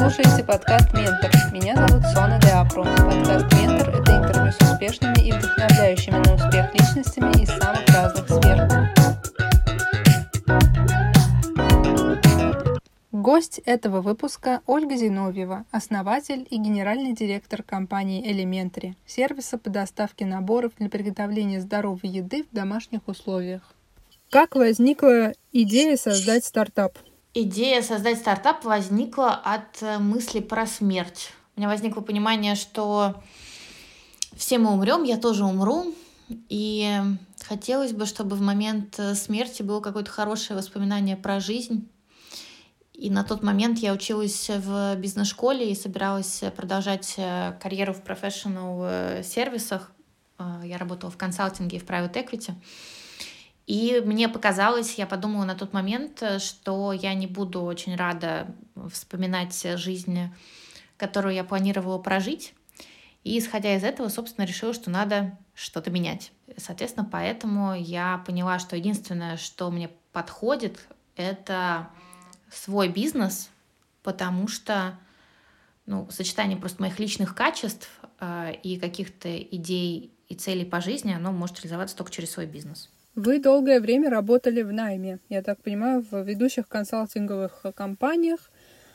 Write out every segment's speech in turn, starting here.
слушаете подкаст «Ментор». Меня зовут Сона Деапру. Подкаст «Ментор» — это интервью с успешными и вдохновляющими на успех личностями из самых разных сфер. Гость этого выпуска – Ольга Зиновьева, основатель и генеральный директор компании Elementary, сервиса по доставке наборов для приготовления здоровой еды в домашних условиях. Как возникла идея создать стартап? Идея создать стартап возникла от э, мысли про смерть. У меня возникло понимание, что все мы умрем, я тоже умру, и хотелось бы, чтобы в момент э, смерти было какое-то хорошее воспоминание про жизнь. И на тот момент я училась в бизнес-школе и собиралась продолжать э, карьеру в профессионал сервисах. Я работала в консалтинге и в private equity. И мне показалось, я подумала на тот момент, э, что я не буду очень рада вспоминать жизнь, которую я планировала прожить. И исходя из этого, собственно, решила, что надо что-то менять. Соответственно, поэтому я поняла, что единственное, что мне подходит, это свой бизнес, потому что ну, сочетание просто моих личных качеств э, и каких-то идей и целей по жизни, оно может реализоваться только через свой бизнес. Вы долгое время работали в найме, я так понимаю, в ведущих консалтинговых компаниях.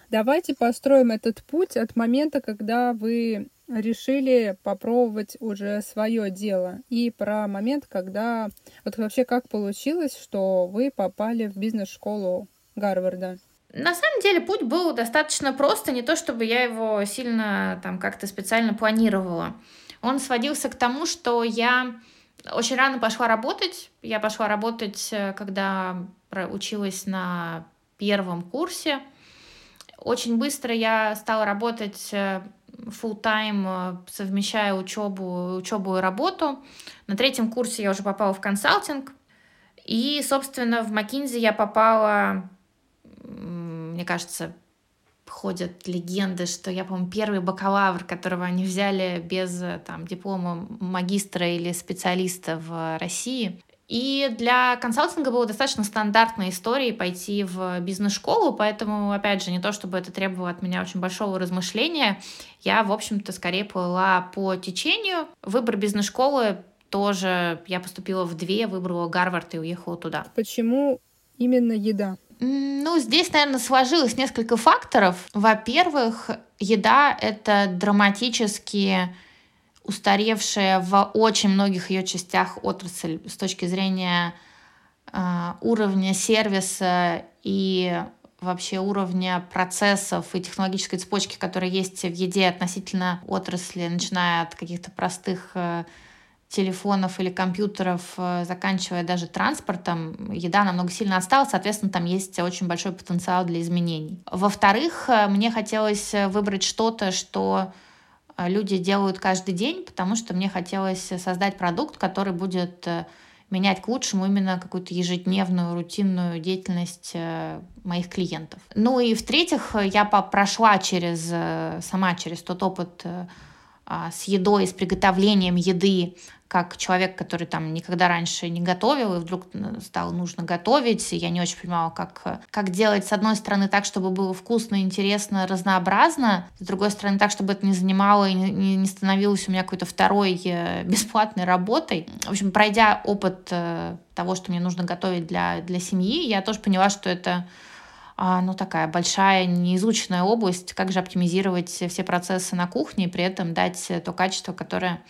Давайте построим этот путь от момента, когда вы решили попробовать уже свое дело. И про момент, когда... Вот вообще как получилось, что вы попали в бизнес-школу Гарварда? На самом деле путь был достаточно просто, не то чтобы я его сильно там как-то специально планировала. Он сводился к тому, что я очень рано пошла работать. Я пошла работать, э, когда училась на первом курсе. Очень быстро я стала работать э, full time э, совмещая учебу, учебу и работу. На третьем курсе я уже попала в консалтинг. И, собственно, в McKinsey я попала, мне кажется, ходят легенды, что я, по-моему, первый бакалавр, которого они взяли без там, диплома магистра или специалиста в России. И для консалтинга было достаточно стандартной историей пойти в бизнес-школу, поэтому, опять же, не то чтобы это требовало от меня очень большого размышления, я, в общем-то, скорее плыла по течению. Выбор бизнес-школы тоже я поступила в две, выбрала Гарвард и уехала туда. Почему именно еда? Ну, здесь, наверное, сложилось несколько факторов. Во-первых, еда — это драматически устаревшая в очень многих ее частях отрасль с точки зрения э, уровня сервиса и вообще уровня процессов и технологической цепочки, которые есть в еде относительно отрасли, начиная от каких-то простых э, телефонов или компьютеров, э, заканчивая даже транспортом, еда намного сильно отстала, соответственно, там есть очень большой потенциал для изменений. Во-вторых, э, мне хотелось выбрать что-то, что э, люди делают каждый день, потому что мне хотелось создать продукт, который будет менять к лучшему именно какую-то ежедневную, рутинную деятельность моих клиентов. Ну и в-третьих, я прошла через, сама через тот опыт с едой, с приготовлением еды, как человек, который там никогда раньше не готовил, и вдруг стало нужно готовить, я не очень понимала, как, как делать, с одной стороны, так, чтобы было вкусно, интересно, разнообразно, с другой стороны, так, чтобы это не занимало и не, не становилось у меня какой-то второй э, бесплатной работой. В общем, пройдя опыт э, того, что мне нужно готовить для, для семьи, я тоже поняла, что это а, ну, такая большая, неизученная область, как же оптимизировать все процессы на кухне и при этом дать то качество, которое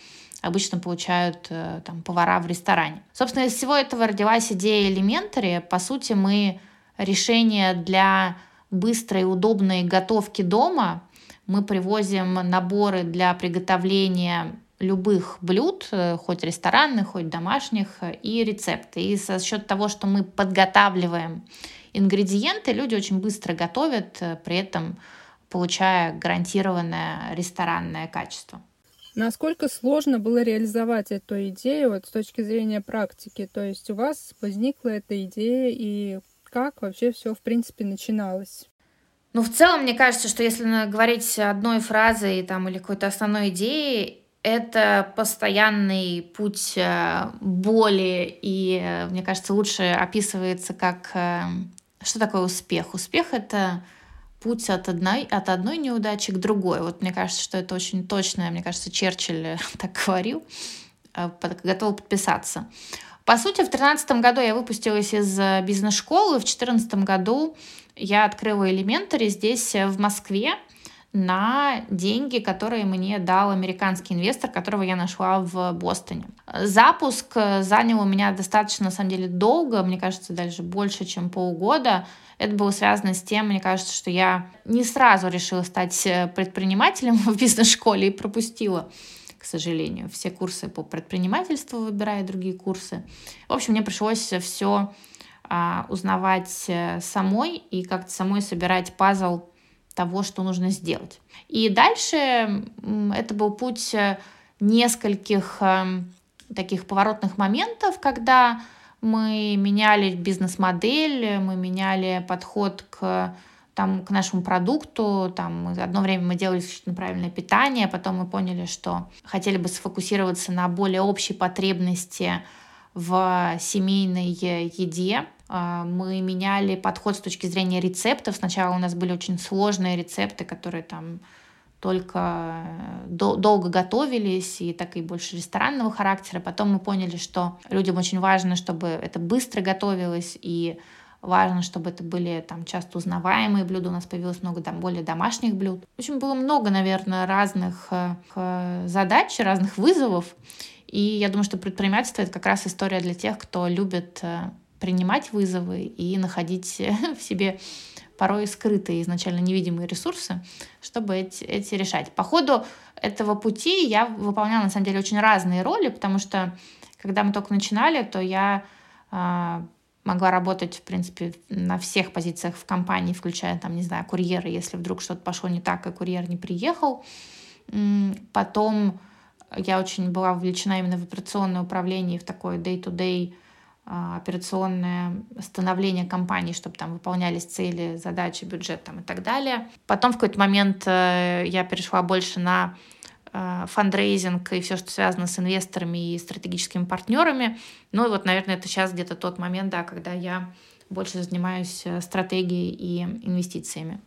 обычно получают э, там, повара в ресторане. Собственно, из всего этого родилась идея Elementary. По сути, мы решение для быстрой и удобной готовки дома. Мы привозим наборы для приготовления любых блюд, э, хоть ресторанных, хоть домашних, и рецепты. И за счет того, что мы подготавливаем ингредиенты, люди очень быстро готовят, э, при этом получая гарантированное ресторанное качество. Насколько сложно было реализовать эту идею вот с точки зрения практики? То есть у вас возникла эта идея, и как вообще все, в принципе, начиналось? Ну, в целом, мне кажется, что если говорить одной фразой там, или какой-то основной идеей, это постоянный путь э, боли, и, э, мне кажется, лучше описывается как... Э, что такое успех? Успех — это путь от одной, от одной неудачи к другой. Вот мне кажется, что это очень точно, мне кажется, Черчилль так говорил, э, готов подписаться. По сути, в 2013 году я выпустилась из э, бизнес-школы, в 2014 году я открыла Elementary здесь, э, в Москве, на деньги, которые мне дал американский инвестор, которого я нашла в Бостоне. Запуск занял у меня достаточно, на самом деле, долго, мне кажется, даже больше, чем полгода. Это было связано с тем, мне кажется, что я не сразу решила стать э, предпринимателем в бизнес-школе и пропустила к сожалению, все курсы по предпринимательству, выбирая другие курсы. В общем, мне пришлось все а, узнавать э, самой и как-то самой собирать пазл того, что нужно сделать. И дальше это был путь э, нескольких эм, таких поворотных моментов, когда мы меняли бизнес-модель, мы меняли подход к там, к нашему продукту. Там, одно время мы делали исключительно правильное питание, потом мы поняли, что хотели бы сфокусироваться на более общей потребности в семейной еде. А, мы меняли подход с точки зрения рецептов. Сначала у нас были очень сложные рецепты, которые там только э, долго готовились и так и больше ресторанного характера. Потом мы поняли, что людям очень важно, чтобы это быстро готовилось и важно, чтобы это были там часто узнаваемые блюда, у нас появилось много там более домашних блюд. В общем, было много, наверное, разных э, задач, разных вызовов, и я думаю, что предпринимательство — это как раз история для тех, кто любит э, принимать вызовы и находить в себе порой скрытые, изначально невидимые ресурсы, чтобы эти, эти решать. По ходу этого пути я выполняла, на самом деле, очень разные роли, потому что, когда мы только начинали, то я э, могла работать, в принципе, на всех позициях в компании, включая, там, не знаю, курьера, если вдруг что-то пошло не так, и курьер не приехал. Потом я очень была вовлечена именно в операционное управление, в такое day-to-day а, операционное становление компании, чтобы там выполнялись цели, задачи, бюджет там, и так далее. Потом в какой-то момент э, я перешла больше на э, фандрейзинг и все, что связано с инвесторами и стратегическими партнерами. Ну и вот, наверное, это сейчас где-то тот момент, да, когда я больше занимаюсь э, стратегией и инвестициями.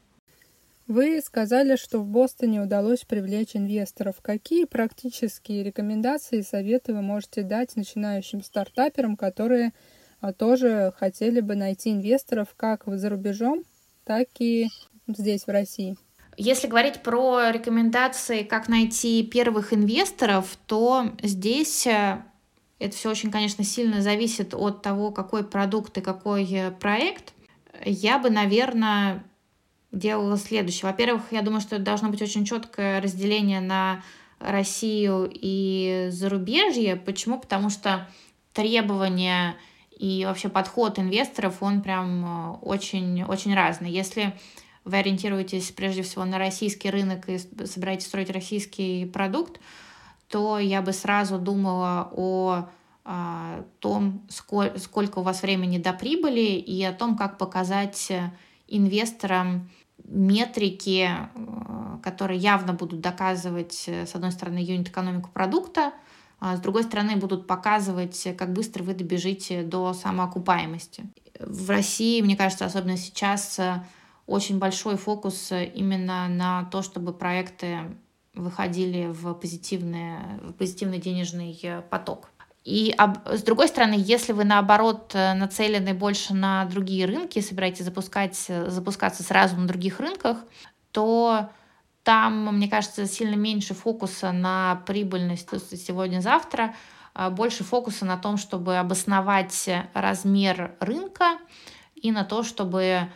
Вы сказали, что в Бостоне удалось привлечь инвесторов. Какие практические рекомендации и советы вы можете дать начинающим стартаперам, которые а, тоже хотели бы найти инвесторов как за рубежом, так и здесь, в России? Если говорить про рекомендации, как найти первых инвесторов, то здесь э, это все очень, конечно, сильно зависит от того, какой продукт и какой э, проект. Я бы, наверное, делала следующее. Во-первых, я думаю, что должно быть очень четкое разделение на Россию и зарубежье. Почему? Потому что требования и вообще подход инвесторов, он прям очень-очень э, разный. Если вы ориентируетесь прежде всего на российский рынок и собираетесь строить российский продукт, то я бы сразу думала о, о том, сколь, сколько у вас времени до прибыли и о том, как показать инвесторам метрики, э, которые явно будут доказывать, э, с одной стороны, юнит-экономику продукта, а с другой стороны, будут показывать, как быстро вы добежите до самоокупаемости. В России, мне кажется, особенно сейчас, э, очень большой фокус именно на то, чтобы проекты выходили в, позитивный, в позитивный денежный поток. И с другой стороны, если вы наоборот э, нацелены больше на другие рынки, собираетесь запускать, э, запускаться сразу на других рынках, то там, мне кажется, сильно меньше фокуса на прибыльность сегодня-завтра, а больше фокуса на том, чтобы обосновать размер рынка и на то, чтобы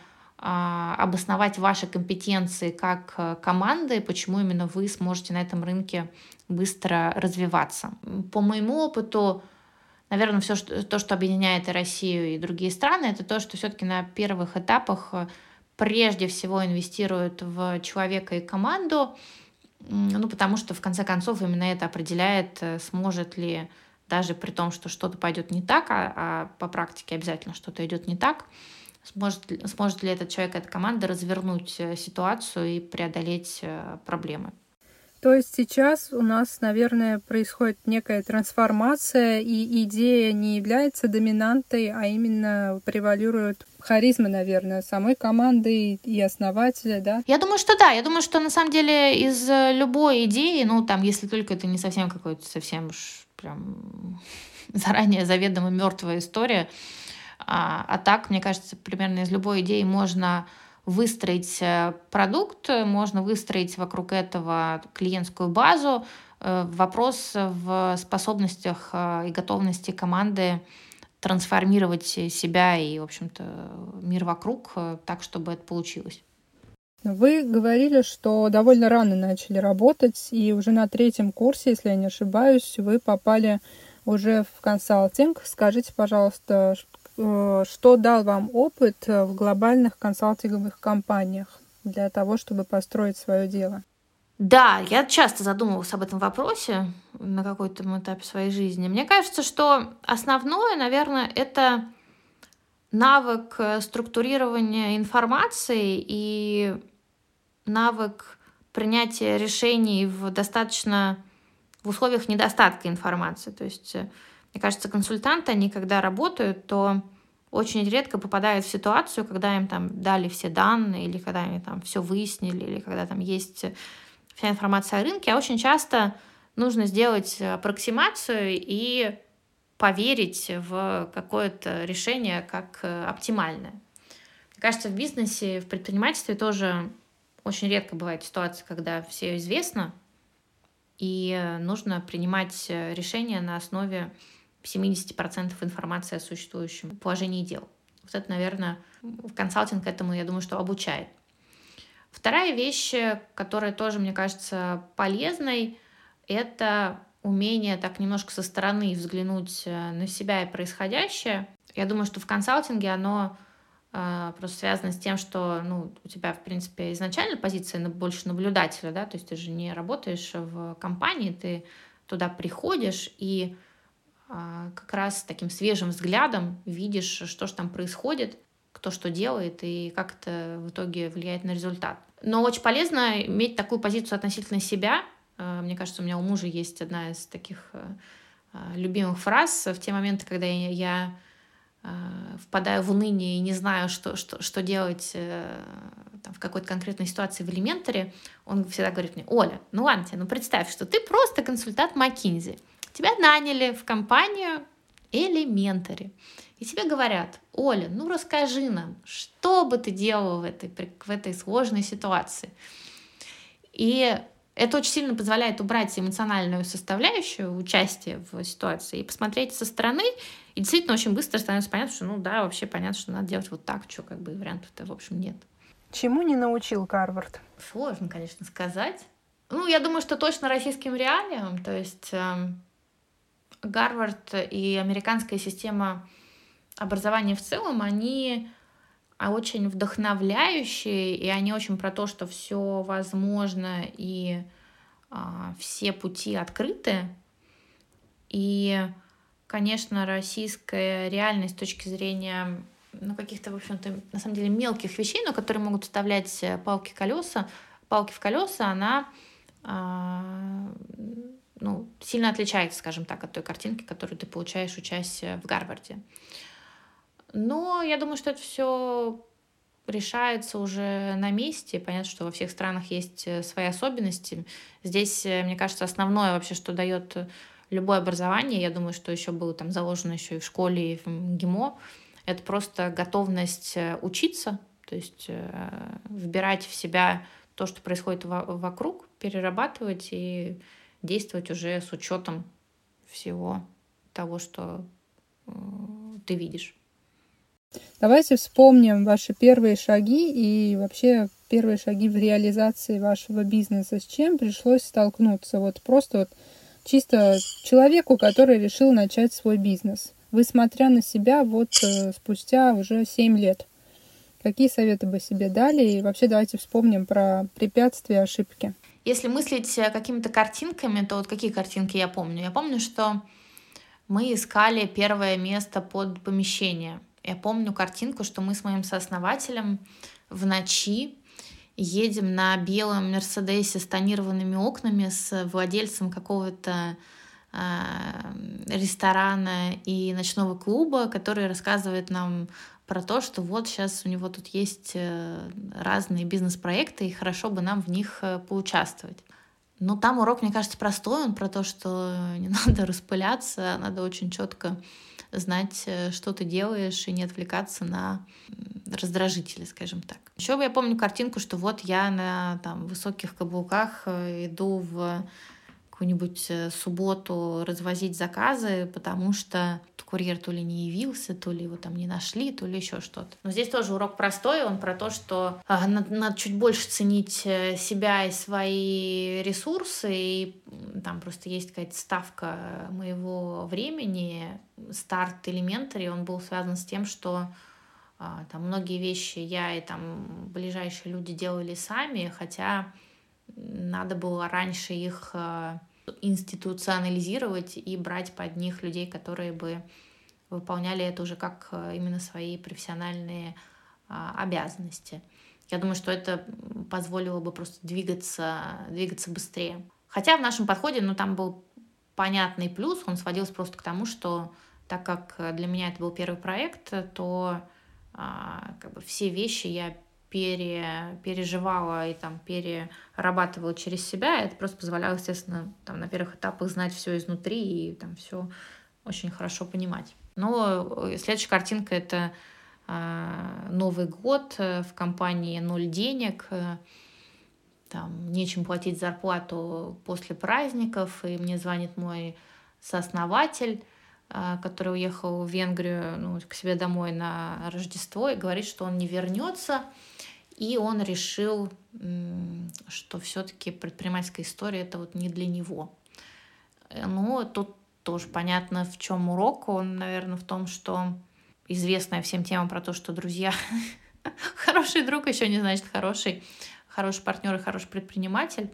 обосновать ваши компетенции как э, команды, почему именно вы сможете на этом рынке быстро развиваться. По моему опыту, наверное, все что, то, что объединяет и Россию, и другие страны, это то, что все-таки на первых этапах э, прежде всего инвестируют в человека и команду, ну, потому что, в конце концов, именно это определяет, э, сможет ли даже при том, что что-то пойдет не так, а, а по практике обязательно что-то идет не так, сможет, сможет ли этот человек, эта команда развернуть э, ситуацию и преодолеть э, проблемы. То есть сейчас у нас, наверное, происходит некая трансформация, и идея не является доминантой, а именно превалирует харизма, наверное, самой команды и основателя, да? Я думаю, что да. Я думаю, что на самом деле из любой идеи, ну, там, если только это не совсем какой-то совсем уж прям заранее заведомо мертвая история, а, а так, мне кажется, примерно из любой идеи можно выстроить э, продукт, можно выстроить вокруг этого клиентскую базу. Э, вопрос в способностях э, и готовности команды трансформировать себя и, в общем-то, мир вокруг так, чтобы это получилось. Вы говорили, что довольно рано начали работать, и уже на третьем курсе, если я не ошибаюсь, вы попали уже в консалтинг. Скажите, пожалуйста, что дал вам опыт э, в глобальных консалтинговых компаниях для того, чтобы построить свое дело? Да, я часто задумывалась об этом вопросе на какой-то этапе своей жизни. Мне кажется, что основное, наверное, это навык э, структурирования информации и навык принятия решений в достаточно в условиях недостатка информации. То есть мне кажется, консультанты, они когда работают, то очень редко попадают в ситуацию, когда им там дали все данные, или когда они там все выяснили, или когда там есть вся информация о рынке, а очень часто нужно сделать аппроксимацию и поверить в какое-то решение как оптимальное. Мне кажется, в бизнесе, в предпринимательстве тоже очень редко бывает ситуация, когда все известно, и нужно принимать решения на основе 70% информации о существующем положении дел. Вот это, наверное, консалтинг этому, я думаю, что обучает. Вторая вещь, которая тоже, мне кажется, полезной, это умение так немножко со стороны взглянуть э, на себя и происходящее. Я думаю, что в консалтинге оно э, просто связано с тем, что ну, у тебя, в принципе, изначально позиция больше наблюдателя, да, то есть ты же не работаешь в компании, ты туда приходишь и как раз таким свежим взглядом видишь, что же там происходит, кто что делает и как это в итоге влияет на результат. Но очень полезно иметь такую позицию относительно себя. А, мне кажется, у меня у мужа есть одна из таких а, любимых фраз в те моменты, когда я впадаю в уныние и не знаю, что, что, что делать э, там, в какой-то конкретной ситуации в элементаре, он всегда говорит мне, Оля, ну ладно тебе, ну представь, что ты просто консультант Маккинзи. Тебя наняли в компанию Elementary. И тебе говорят, Оля, ну расскажи нам, что бы ты делала в этой, в этой сложной ситуации. И это очень сильно позволяет убрать эмоциональную составляющую участия в ситуации и посмотреть со стороны. И действительно очень быстро становится понятно, что ну да, вообще понятно, что надо делать вот так, что как бы вариантов-то в общем нет. Чему не научил Гарвард? Сложно, конечно, сказать. Ну, я думаю, что точно российским реалиям. То есть эм, Гарвард и американская система образования в целом, они очень вдохновляющие, и они очень про то, что все возможно и а, все пути открыты. И, конечно, российская реальность с точки зрения ну, каких-то, в общем-то, на самом деле мелких вещей, но которые могут вставлять палки колеса, палки в колеса, она а, ну, сильно отличается, скажем так, от той картинки, которую ты получаешь, учась в Гарварде. Но я думаю, что это все решается уже на месте. Понятно, что во всех странах есть э, свои особенности. Здесь, э, мне кажется, основное вообще, что дает любое образование, я думаю, что еще было там заложено еще и в школе, и в ГИМО, это просто готовность э, учиться, то есть вбирать в себя то, что происходит вокруг, перерабатывать и действовать уже с учетом всего того, что э, ты видишь. Давайте вспомним ваши первые шаги и вообще первые шаги в реализации вашего бизнеса. С чем пришлось столкнуться? Вот просто вот чисто человеку, который решил начать свой бизнес. Вы, смотря на себя, вот э, спустя уже 7 лет, какие советы бы себе дали? И вообще давайте вспомним про препятствия, ошибки. Если мыслить э, какими-то картинками, то вот какие картинки я помню? Я помню, что мы искали первое место под помещение. Я помню картинку, что мы с моим сооснователем в ночи едем на белом Мерседесе с тонированными окнами с владельцем какого-то ресторана и ночного клуба, который рассказывает нам про то, что вот сейчас у него тут есть э, разные бизнес-проекты, и хорошо бы нам в них э, поучаствовать. Но там урок, мне кажется, простой, он про то, что не надо распыляться, надо очень четко знать, э, что ты делаешь, и не отвлекаться на раздражители, скажем так. Еще я помню картинку, что вот я на там, высоких каблуках иду в какую-нибудь э, субботу развозить заказы, потому что курьер то ли не явился, то ли его там не нашли, то ли еще что-то. Но здесь тоже урок простой, он про то, что а, надо, надо чуть больше ценить э, себя и свои ресурсы, и там просто есть какая-то ставка моего времени, старт Elementary, он был связан с тем, что а, там многие вещи я и там ближайшие люди делали сами, хотя надо было раньше их э, институционализировать и брать под них людей, которые бы выполняли это уже как э, именно свои профессиональные а, обязанности. Я думаю, что это позволило бы просто двигаться, двигаться быстрее. Хотя в нашем подходе, ну, там был понятный плюс, он сводился просто к тому, что так как для меня это был первый проект, то а, как бы все вещи я пере, переживала и там перерабатывала через себя, это просто позволяло, естественно, там на первых этапах знать все изнутри и там все очень хорошо понимать. Но э, следующая картинка это э, Новый год э, в компании «Ноль денег», э, там нечем платить зарплату после праздников, и мне звонит мой сооснователь, который уехал в Венгрию ну, к себе домой на Рождество и говорит, что он не вернется, и он решил, что все-таки предпринимательская история это вот не для него. Ну, тут тоже понятно, в чем урок. Он, наверное, в том, что известная всем тема про то, что друзья хороший друг еще не значит хороший, хороший партнер и хороший предприниматель.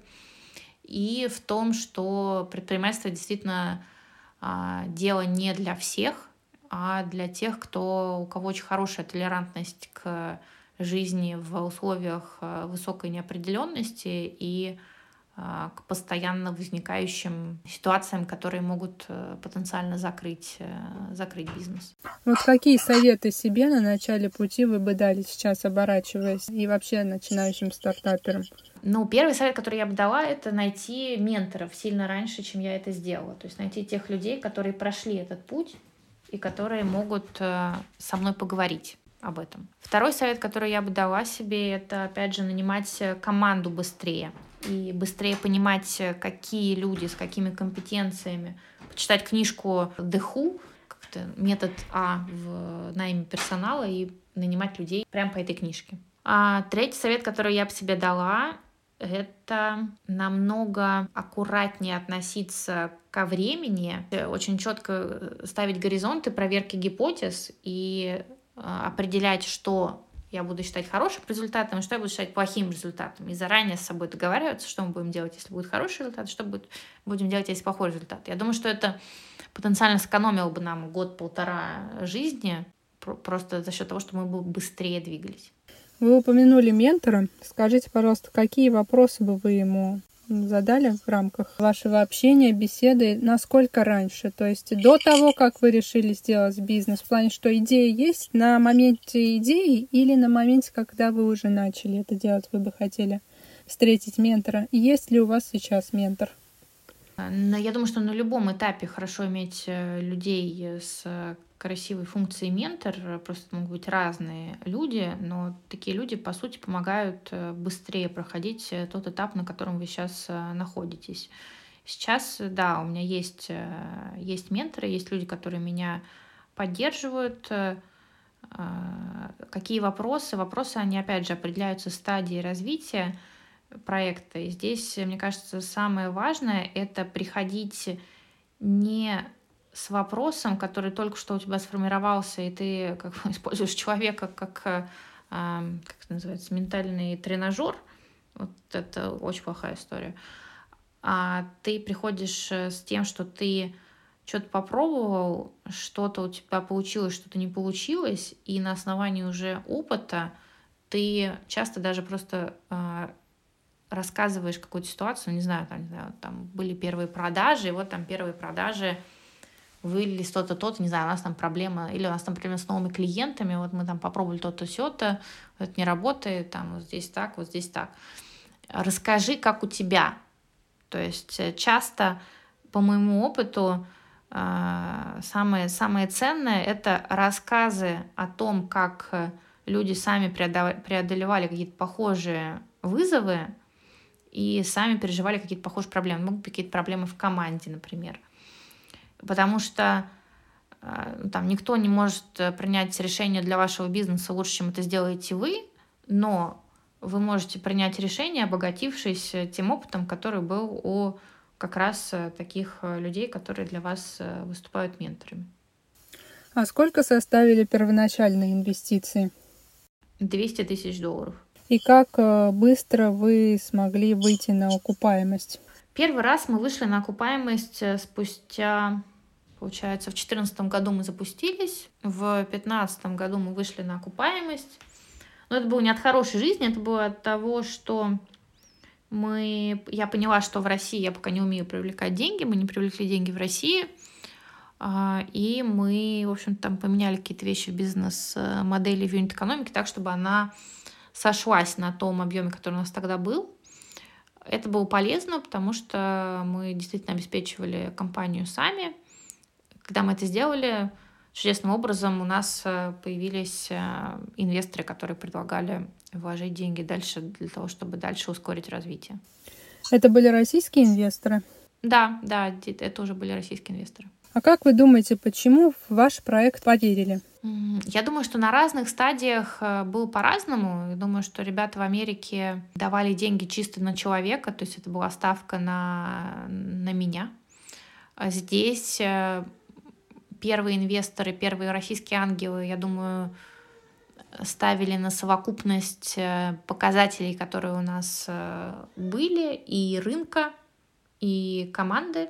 И в том, что предпринимательство действительно а, дело не для всех, а для тех, кто, у кого очень хорошая толерантность к жизни в условиях э, высокой неопределенности и к постоянно возникающим ситуациям, которые могут э, потенциально закрыть, закрыть бизнес. Вот какие советы себе на начале пути вы бы дали сейчас, оборачиваясь, и вообще начинающим стартаперам? Ну, первый совет, который я бы дала, это найти менторов сильно раньше, чем я это сделала. То есть найти тех людей, которые прошли этот путь и которые могут со мной поговорить об этом. Второй совет, который я бы дала себе, это, опять же, нанимать э, команду быстрее и быстрее понимать, э, какие люди с какими компетенциями. Почитать книжку Деху, как-то метод А в найме персонала и нанимать людей прямо по этой книжке. А третий совет, который я бы себе дала, это намного аккуратнее относиться ко времени, очень четко э, ставить горизонты проверки гипотез и определять, что я буду считать хорошим результатом, и что я буду считать плохим результатом. И заранее с собой договариваться, что мы будем делать, если будет хороший результат, что будет, будем делать, если плохой результат. Я думаю, что это потенциально сэкономило бы нам год-полтора жизни, просто за счет того, что мы бы быстрее двигались. Вы упомянули ментора. Скажите, пожалуйста, какие вопросы бы вы ему задали в рамках вашего общения, беседы, насколько раньше? То есть до того, как вы решили сделать бизнес, в плане, что идея есть на моменте идеи или на моменте, когда вы уже начали это делать, вы бы хотели встретить ментора? есть ли у вас сейчас ментор? Я думаю, что на любом этапе хорошо иметь э, людей с красивой функции ментор, просто могут быть разные люди, но такие люди, по сути, помогают э, быстрее проходить э, тот этап, на котором вы сейчас э, находитесь. Сейчас, да, у меня есть, есть менторы, есть люди, которые меня поддерживают. Какие вопросы? Вопросы, они, опять же, определяются стадией развития проекта. И здесь, мне кажется, самое важное — это приходить не с вопросом, который только что у тебя сформировался, и ты как бы, используешь человека как, э, как это называется, ментальный тренажер, вот это очень плохая история. А ты приходишь э, с тем, что ты что-то попробовал, что-то у тебя получилось, что-то не получилось, и на основании уже опыта ты часто даже просто э, рассказываешь какую-то ситуацию, не знаю, там, не знаю, там были первые продажи, и вот там первые продажи вылились то-то, то-то, не знаю, у нас там проблема, или у нас там проблема с новыми клиентами, вот мы там попробовали то-то, все-то, это не работает, там вот здесь так, вот здесь так. Расскажи, как у тебя. То есть э, часто, по моему опыту, э, самое, самое ценное — это рассказы о том, как люди сами преодолевали какие-то похожие вызовы и сами переживали какие-то похожие проблемы. Могут быть какие-то проблемы в команде, например потому что э, там никто не может э, принять решение для вашего бизнеса лучше, чем это сделаете вы, но вы можете принять решение, обогатившись э, тем опытом, который был у как раз таких людей, которые для вас выступают менторами. А сколько составили первоначальные инвестиции? 200 тысяч долларов. И как быстро вы смогли выйти на окупаемость? Первый раз мы вышли на окупаемость спустя Получается, в 2014 году мы запустились, в 2015 году мы вышли на окупаемость. Но это было не от хорошей жизни, это было от того, что мы, я поняла, что в России я пока не умею привлекать деньги, мы не привлекли деньги в России, а, и мы, в общем там поменяли какие-то вещи в бизнес-модели в юнит-экономике так, чтобы она сошлась на том объеме, который у нас тогда был. Это было полезно, потому что мы действительно обеспечивали компанию сами, когда мы это сделали, чудесным образом у нас э, появились э, инвесторы, которые предлагали вложить деньги дальше для того, чтобы дальше ускорить развитие. Это были российские инвесторы? Да, да, это уже были российские инвесторы. А как вы думаете, почему в ваш проект поверили? Я думаю, что на разных стадиях э, было по-разному. Я думаю, что ребята в Америке давали деньги чисто на человека, то есть это была ставка на, на меня. А здесь первые инвесторы, первые российские ангелы, я думаю, ставили на совокупность э, показателей, которые у нас э, были, и рынка, и команды.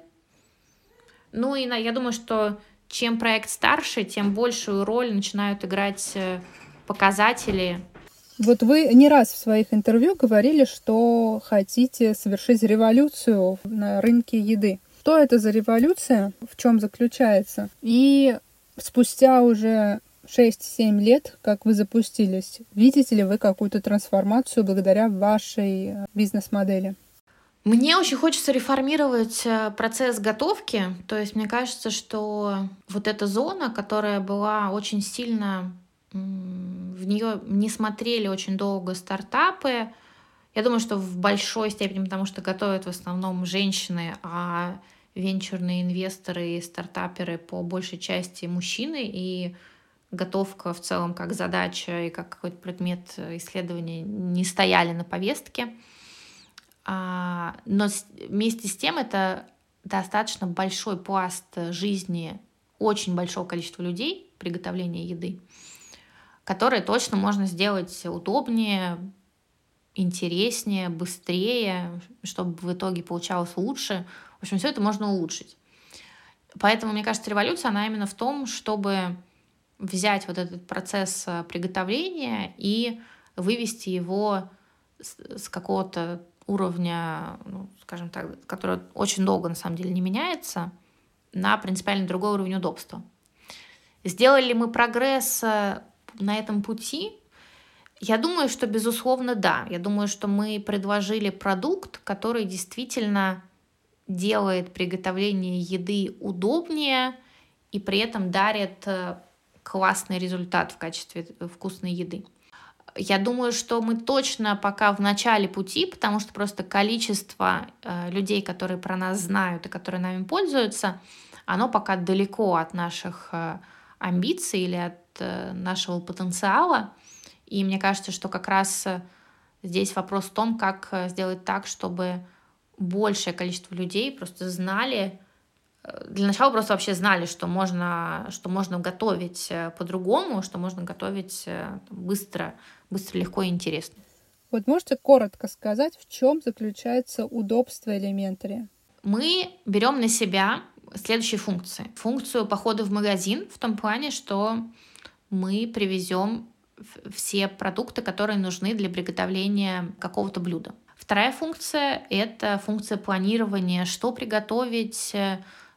Ну и я думаю, что чем проект старше, тем большую роль начинают играть э, показатели. Вот вы не раз в своих интервью говорили, что хотите совершить революцию на рынке еды. Что это за революция, в чем заключается? И спустя уже 6-7 лет, как вы запустились, видите ли вы какую-то трансформацию благодаря вашей э, бизнес-модели? Мне очень хочется реформировать э, процесс готовки. То есть мне кажется, что вот эта зона, которая была очень сильно в нее не смотрели очень долго стартапы. Я думаю, что в большой степени, потому что готовят в основном женщины, а венчурные инвесторы и стартаперы по большей части мужчины, и готовка в целом как задача и как какой-то предмет исследования не стояли на повестке. А, но вместе с тем это достаточно большой пласт жизни очень большого количества людей, приготовления еды, которые точно можно сделать удобнее, интереснее, быстрее, чтобы в итоге получалось лучше. В общем, все это можно улучшить. Поэтому, мне кажется, революция, она именно в том, чтобы взять вот этот процесс э, приготовления и вывести его с какого-то уровня, ну, скажем так, который очень долго на самом деле не меняется, на принципиально другой уровень удобства. Сделали мы прогресс э, на этом пути? Я думаю, что безусловно да. Я думаю, что мы предложили продукт, который действительно делает приготовление еды удобнее и при этом дарит э, классный результат в качестве вкусной еды. Я думаю, что мы точно пока в начале пути, потому что просто количество э, людей, которые про нас знают и которые нами пользуются, оно пока далеко от наших э, амбиций или от нашего потенциала. И мне кажется, что как раз здесь вопрос в том, как сделать так, чтобы большее количество людей просто знали, э, для начала просто вообще знали, что можно, что можно готовить э, по-другому, что можно готовить э, быстро, быстро, легко и интересно. Вот можете коротко сказать, в чем заключается удобство элементария? Мы берем на себя следующие функции. Функцию похода в магазин в том плане, что мы привезем все продукты, которые нужны для приготовления какого-то блюда. Вторая функция — это функция планирования, что приготовить,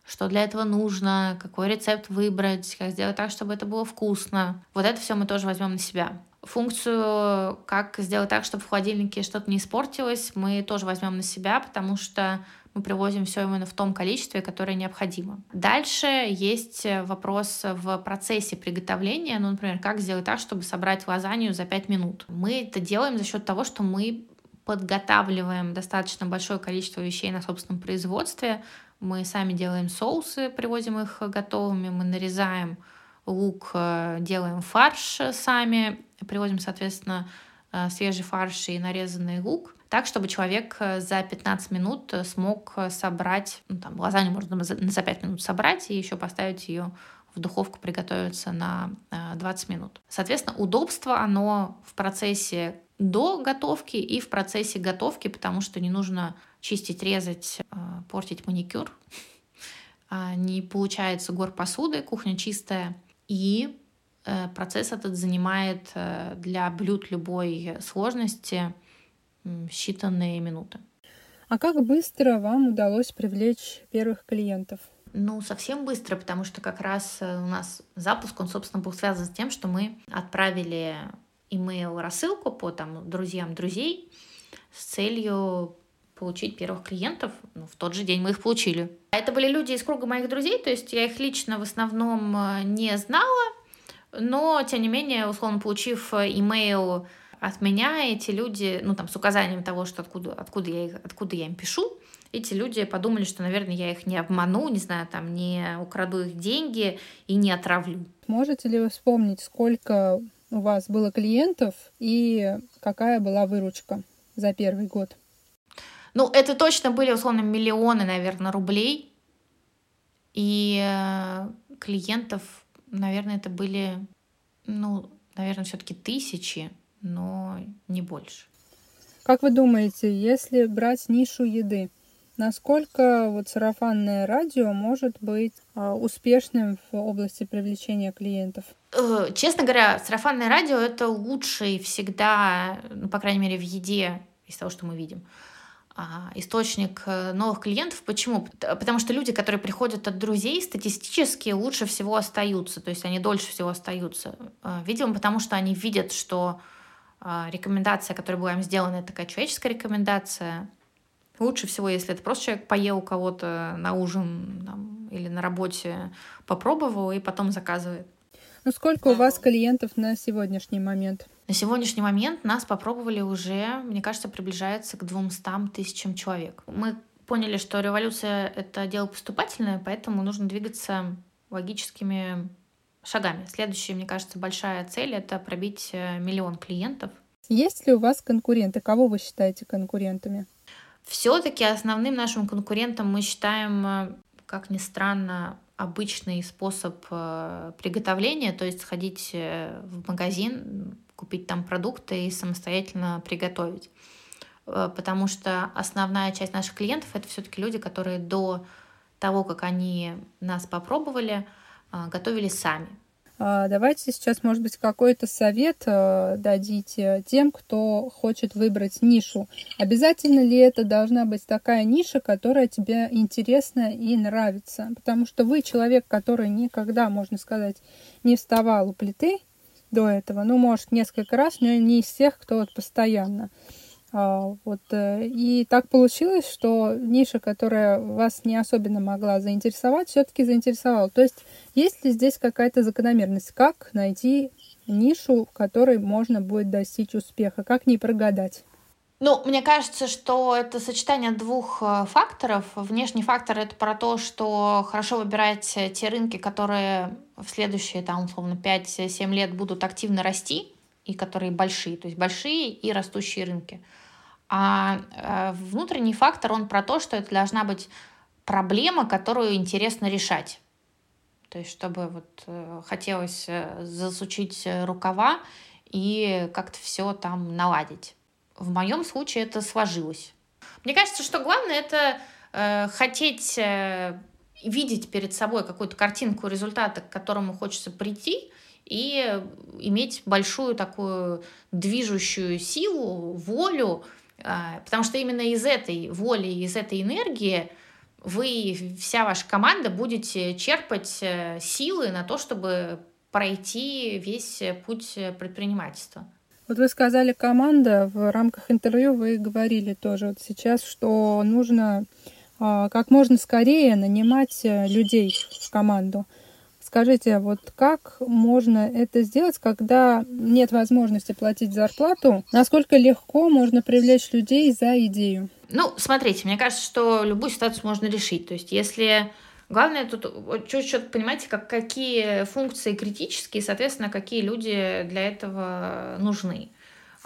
что для этого нужно, какой рецепт выбрать, как сделать так, чтобы это было вкусно. Вот это все мы тоже возьмем на себя. Функцию, как сделать так, чтобы в холодильнике что-то не испортилось, мы тоже возьмем на себя, потому что мы привозим все именно в том количестве, которое необходимо. Дальше есть вопрос в процессе приготовления, ну, например, как сделать так, чтобы собрать лазанью за 5 минут. Мы это делаем за счет того, что мы подготавливаем достаточно большое количество вещей на собственном производстве. Мы сами делаем соусы, привозим их готовыми, мы нарезаем лук, э, делаем фарш сами, привозим, соответственно, э, свежий фарш и нарезанный лук так, чтобы человек э, за 15 минут э, смог э, собрать, ну, там, лазанью можно за 5 минут собрать и еще поставить ее в духовку приготовиться на 20 минут. Соответственно, удобство, оно в процессе до готовки и в процессе готовки, потому что не нужно чистить, резать, портить маникюр. А, не получается гор посуды, кухня чистая. И процесс этот занимает для блюд любой сложности считанные минуты. А как быстро вам удалось привлечь первых клиентов? Ну, совсем быстро, потому что как раз э, у нас запуск, он, собственно, был связан с тем, что мы отправили имейл рассылку по там друзьям друзей с целью получить первых клиентов. Ну, в тот же день мы их получили. Это были люди из круга моих друзей, то есть я их лично в основном э, не знала, но, тем не менее, условно, получив э, имейл от меня эти люди, ну там с указанием того, что откуда, откуда, я, их, откуда я им пишу, эти люди подумали, что, наверное, я их не обману, не знаю, там, не украду их деньги и не отравлю. Можете ли вы вспомнить, сколько у вас было клиентов и какая была выручка за первый год? Ну, это точно были, условно, миллионы, наверное, рублей. И э, клиентов, наверное, это были, ну, наверное, все-таки тысячи но не больше. Как вы думаете, если брать нишу еды, насколько вот сарафанное радио может быть а, успешным в области привлечения клиентов? Э, честно говоря, сарафанное радио это лучший всегда, ну, по крайней мере, в еде из того, что мы видим а, источник э, новых клиентов. Почему? Потому что люди, которые приходят от друзей, статистически лучше всего остаются, то есть они дольше всего остаются. Э, видимо, потому что они видят, что рекомендация, которая была им сделана, это такая человеческая рекомендация. Лучше всего, если это просто человек поел у кого-то на ужин там, или на работе, попробовал и потом заказывает. Ну сколько у вас клиентов на сегодняшний момент? На сегодняшний момент нас попробовали уже, мне кажется, приближается к 200 тысячам человек. Мы поняли, что революция — это дело поступательное, поэтому нужно двигаться логическими шагами. Следующая, мне кажется, большая цель — это пробить э, миллион клиентов. Есть ли у вас конкуренты? Кого вы считаете конкурентами? Все-таки основным нашим конкурентом мы считаем, э, как ни странно, обычный способ э, приготовления, то есть сходить в магазин, купить там продукты и самостоятельно приготовить. Потому что основная часть наших клиентов это все-таки люди, которые до того, как они нас попробовали, готовили сами. А, давайте сейчас, может быть, какой-то совет э, дадите тем, кто хочет выбрать нишу. Обязательно ли это должна быть такая ниша, которая тебе интересна и нравится? Потому что вы человек, который никогда, можно сказать, не вставал у плиты до этого. Ну, может, несколько раз, но не из тех, кто вот постоянно. А, вот, э, и так получилось, что ниша, которая вас не особенно могла заинтересовать, все-таки заинтересовала. То есть есть ли здесь какая-то закономерность? Как найти нишу, в которой можно будет достичь успеха? Как не прогадать? Ну, мне кажется, что это сочетание двух э, факторов. Внешний фактор — это про то, что хорошо выбирать те рынки, которые в следующие, там, условно, 5-7 лет будут активно расти, и которые большие, то есть большие и растущие рынки. А э, внутренний фактор, он про то, что это должна быть проблема, которую интересно решать. То есть, чтобы вот э, хотелось э, засучить рукава и как-то все там наладить. В моем случае это сложилось. Мне кажется, что главное это э, хотеть э, видеть перед собой какую-то картинку результата, к которому хочется прийти, и иметь большую такую движущую силу, волю, а, потому что именно из этой воли, из этой энергии вы, вся ваша команда будете черпать э, силы на то, чтобы пройти весь путь предпринимательства. Вот вы сказали команда, в рамках интервью вы говорили тоже вот сейчас, что нужно а, как можно скорее нанимать э, людей в команду. Скажите, вот как можно это сделать, когда нет возможности платить зарплату? Насколько легко можно привлечь людей за идею? Ну, смотрите, мне кажется, что любую ситуацию можно решить. То есть, если Главное тут чуть-чуть понимаете, как, какие функции критические, соответственно, какие люди для этого нужны.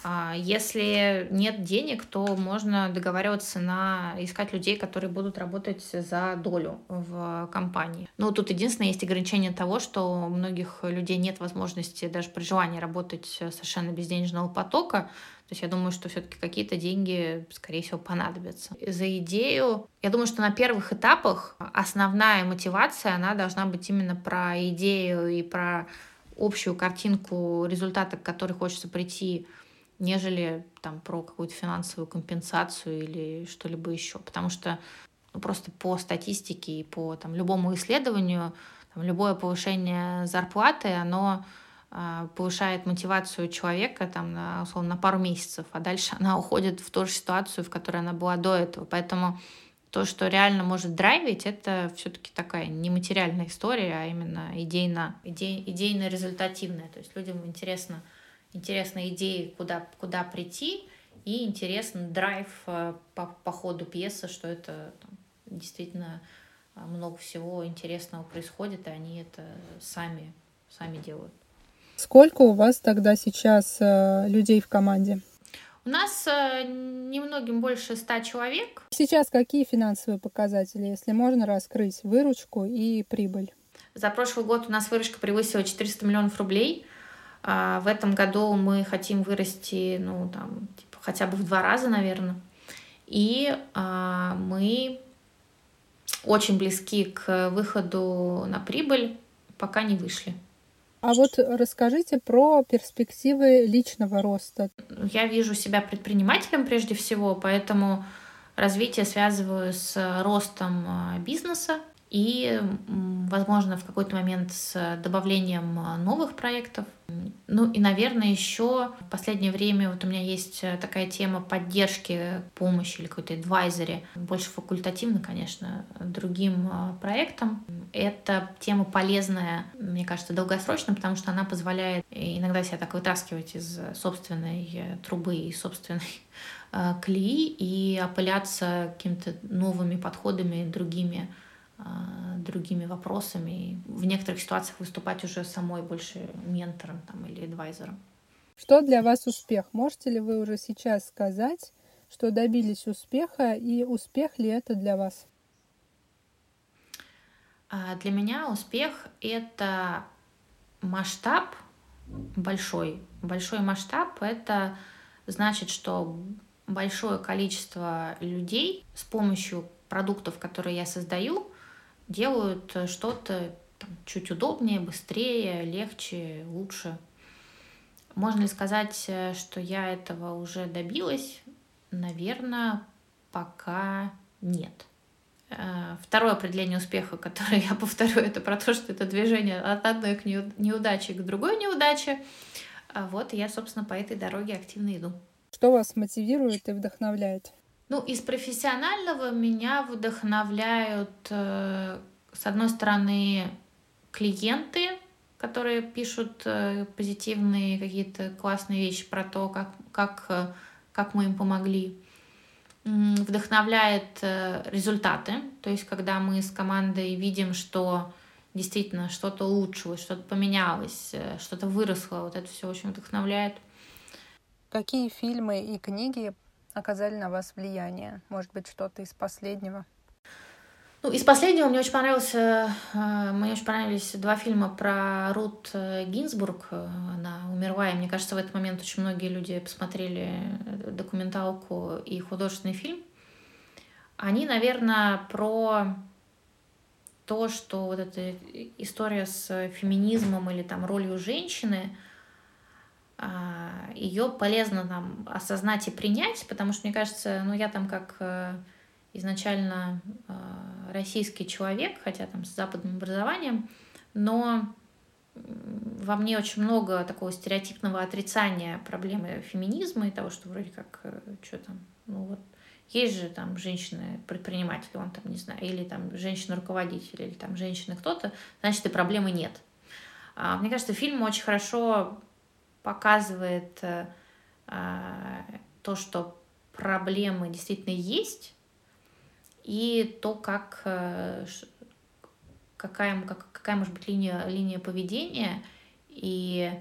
А если нет денег, то можно договариваться на искать людей, которые будут работать за долю в компании. Но тут единственное есть ограничение того, что у многих людей нет возможности даже при желании работать совершенно без денежного потока. То есть я думаю, что все-таки какие-то деньги, скорее всего, понадобятся. За идею, я думаю, что на первых этапах основная мотивация, она должна быть именно про идею и про общую картинку результата, к которой хочется прийти нежели там про какую-то финансовую компенсацию или что-либо еще. Потому что ну, просто по статистике и по там, любому исследованию там, любое повышение зарплаты, оно э, повышает мотивацию человека там, на, условно, на пару месяцев, а дальше она уходит в ту же ситуацию, в которой она была до этого. Поэтому то, что реально может драйвить, это все-таки такая нематериальная история, а именно идейно, идей, идейно-результативная. То есть людям интересно интересные идеи, куда, куда прийти, и интересный драйв э, по, по ходу пьесы, что это там, действительно э, много всего интересного происходит, и они это сами, сами делают. Сколько у вас тогда сейчас э, людей в команде? У нас немногим больше ста человек. Сейчас какие финансовые показатели, если можно раскрыть выручку и прибыль? За прошлый год у нас выручка превысила 400 миллионов рублей. А в этом году мы хотим вырасти, ну, там, типа, хотя бы в два раза, наверное. И а, мы очень близки к выходу на прибыль, пока не вышли. А вот расскажите про перспективы личного роста. Я вижу себя предпринимателем прежде всего, поэтому развитие связываю с ростом а, бизнеса и, возможно, в какой-то момент с добавлением а, новых проектов. Ну и, наверное, еще в последнее время вот у меня есть э, такая тема поддержки, помощи или какой-то адвайзере, больше факультативно, конечно, другим а, проектам. Эта тема полезная, мне кажется, долгосрочно, потому что она позволяет иногда себя так вытаскивать из собственной трубы и собственной э, клеи и опыляться какими-то новыми подходами, другими а, другими вопросами. В некоторых ситуациях выступать уже самой больше ментором там, или адвайзером. Что для вас успех? Можете ли вы уже сейчас сказать, что добились успеха, и успех ли это для вас? А, для меня успех — это масштаб большой. Большой масштаб — это значит, что большое количество людей с помощью продуктов, которые я создаю, делают э, что-то чуть удобнее, быстрее, легче, лучше. Можно ли сказать, э, что я этого уже добилась? Наверное, пока нет. Э, второе определение успеха, которое я повторю, это про то, что это движение от одной к неудаче к другой неудаче. А вот я, собственно, по этой дороге активно иду. Что вас мотивирует и вдохновляет? Ну, из профессионального меня вдохновляют, э, с одной стороны, клиенты, которые пишут э, позитивные какие-то классные вещи про то, как, как, э, как мы им помогли. Вдохновляет результаты, то есть когда мы с командой видим, что действительно что-то улучшилось, что-то поменялось, что-то выросло, вот это все очень вдохновляет. Какие фильмы и книги оказали на вас влияние? Может быть, что-то из последнего? Ну, из последнего мне очень понравился, э, мне очень понравились два фильма про Рут э, Гинзбург. Она умерла, и мне кажется, в этот момент очень многие люди посмотрели документалку и художественный фильм. Они, наверное, про то, что вот эта история с феминизмом или там ролью женщины, ее полезно там осознать и принять, потому что, мне кажется, ну, я там как э, изначально э, российский человек, хотя там с западным образованием, но во мне очень много такого стереотипного отрицания проблемы феминизма и того, что вроде как, э, что там, ну вот, есть же там женщины-предприниматели, он там, не знаю, или там женщина-руководитель, или там женщины кто-то, значит, и проблемы нет. А, мне кажется, фильм очень хорошо показывает э, а, то, что проблемы действительно есть, и то, как, э, какая, как, какая может быть линия, линия поведения. И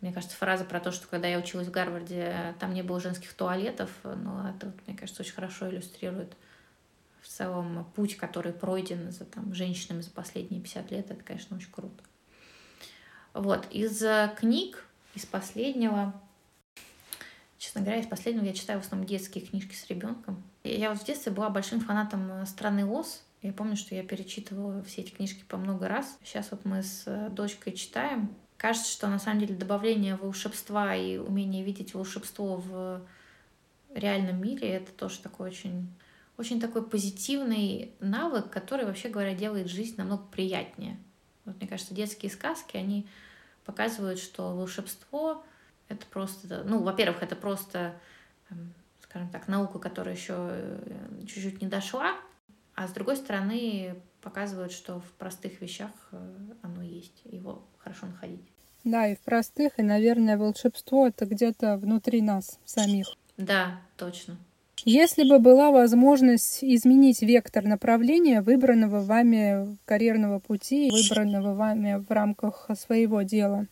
мне кажется, фраза про то, что когда я училась в Гарварде, там не было женских туалетов, ну, это, мне кажется, очень хорошо иллюстрирует в целом путь, который пройден за там, женщинами за последние 50 лет. Это, конечно, очень круто. Вот, из книг из последнего, честно говоря, из последнего я читаю в основном детские книжки с ребенком. Я вот в детстве была большим фанатом э, страны Оз. Я помню, что я перечитывала все эти книжки по много раз. Сейчас вот мы с э, дочкой читаем. Кажется, что на самом деле добавление волшебства и умение видеть волшебство в реальном мире это тоже такой очень очень такой позитивный навык, который, вообще говоря, делает жизнь намного приятнее. Вот мне кажется, детские сказки, они показывают, что волшебство это просто, ну, во-первых, это просто, эм, скажем так, наука, которая еще э, чуть-чуть не дошла, а с другой стороны показывают, что в простых вещах э, оно есть, его хорошо находить. Да, и в простых, и, наверное, волшебство это где-то внутри нас самих. Да, точно. Если бы была возможность изменить вектор направления выбранного вами карьерного пути, выбранного вами в рамках своего дела,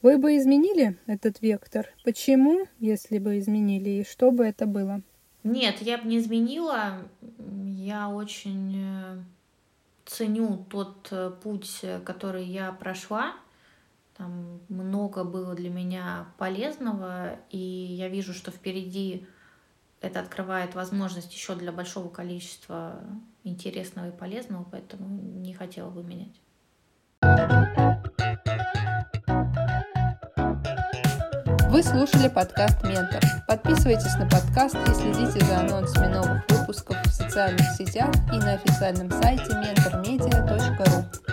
вы бы изменили этот вектор? Почему, если бы изменили, и что бы это было? Нет, я бы не изменила. Я очень э, ценю тот э, путь, который я прошла. Там много было для меня полезного, и я вижу, что впереди это открывает возможность еще для большого количества интересного и полезного, поэтому не хотела бы менять. Вы слушали подкаст «Ментор». Подписывайтесь на подкаст и следите за анонсами новых выпусков в социальных сетях и на официальном сайте mentormedia.ru.